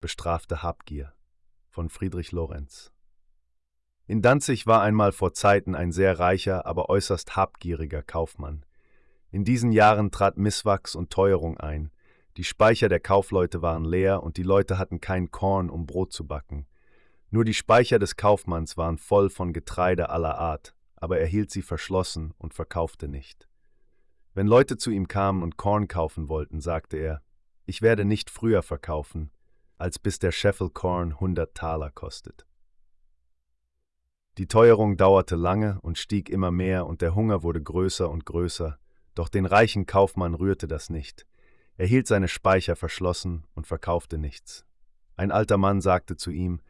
bestrafte Habgier von Friedrich Lorenz. In Danzig war einmal vor Zeiten ein sehr reicher, aber äußerst habgieriger Kaufmann. In diesen Jahren trat Misswachs und Teuerung ein. Die Speicher der Kaufleute waren leer und die Leute hatten kein Korn, um Brot zu backen. Nur die Speicher des Kaufmanns waren voll von Getreide aller Art, aber er hielt sie verschlossen und verkaufte nicht. Wenn Leute zu ihm kamen und Korn kaufen wollten, sagte er, ich werde nicht früher verkaufen, als bis der Scheffel Korn hundert Taler kostet. Die Teuerung dauerte lange und stieg immer mehr und der Hunger wurde größer und größer, doch den reichen Kaufmann rührte das nicht. Er hielt seine Speicher verschlossen und verkaufte nichts. Ein alter Mann sagte zu ihm,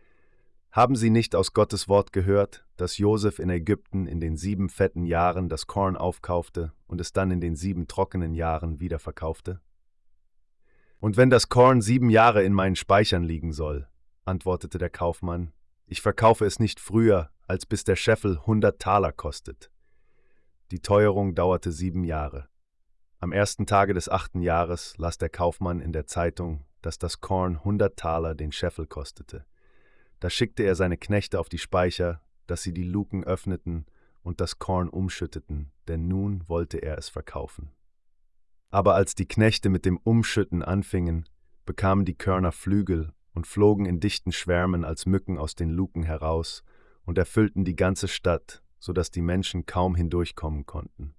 Haben Sie nicht aus Gottes Wort gehört, dass Josef in Ägypten in den sieben fetten Jahren das Korn aufkaufte und es dann in den sieben trockenen Jahren wieder verkaufte? Und wenn das Korn sieben Jahre in meinen Speichern liegen soll, antwortete der Kaufmann, ich verkaufe es nicht früher, als bis der Scheffel hundert Taler kostet. Die Teuerung dauerte sieben Jahre. Am ersten Tage des achten Jahres las der Kaufmann in der Zeitung, dass das Korn hundert Taler den Scheffel kostete. Da schickte er seine Knechte auf die Speicher, dass sie die Luken öffneten und das Korn umschütteten, denn nun wollte er es verkaufen. Aber als die Knechte mit dem Umschütten anfingen, bekamen die Körner Flügel und flogen in dichten Schwärmen als Mücken aus den Luken heraus und erfüllten die ganze Stadt, so dass die Menschen kaum hindurchkommen konnten.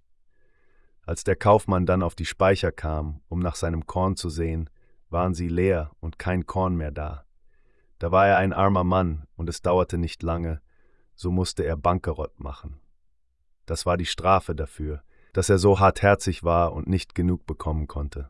Als der Kaufmann dann auf die Speicher kam, um nach seinem Korn zu sehen, waren sie leer und kein Korn mehr da. Da war er ein armer Mann, und es dauerte nicht lange, so musste er Bankerott machen. Das war die Strafe dafür, dass er so hartherzig war und nicht genug bekommen konnte.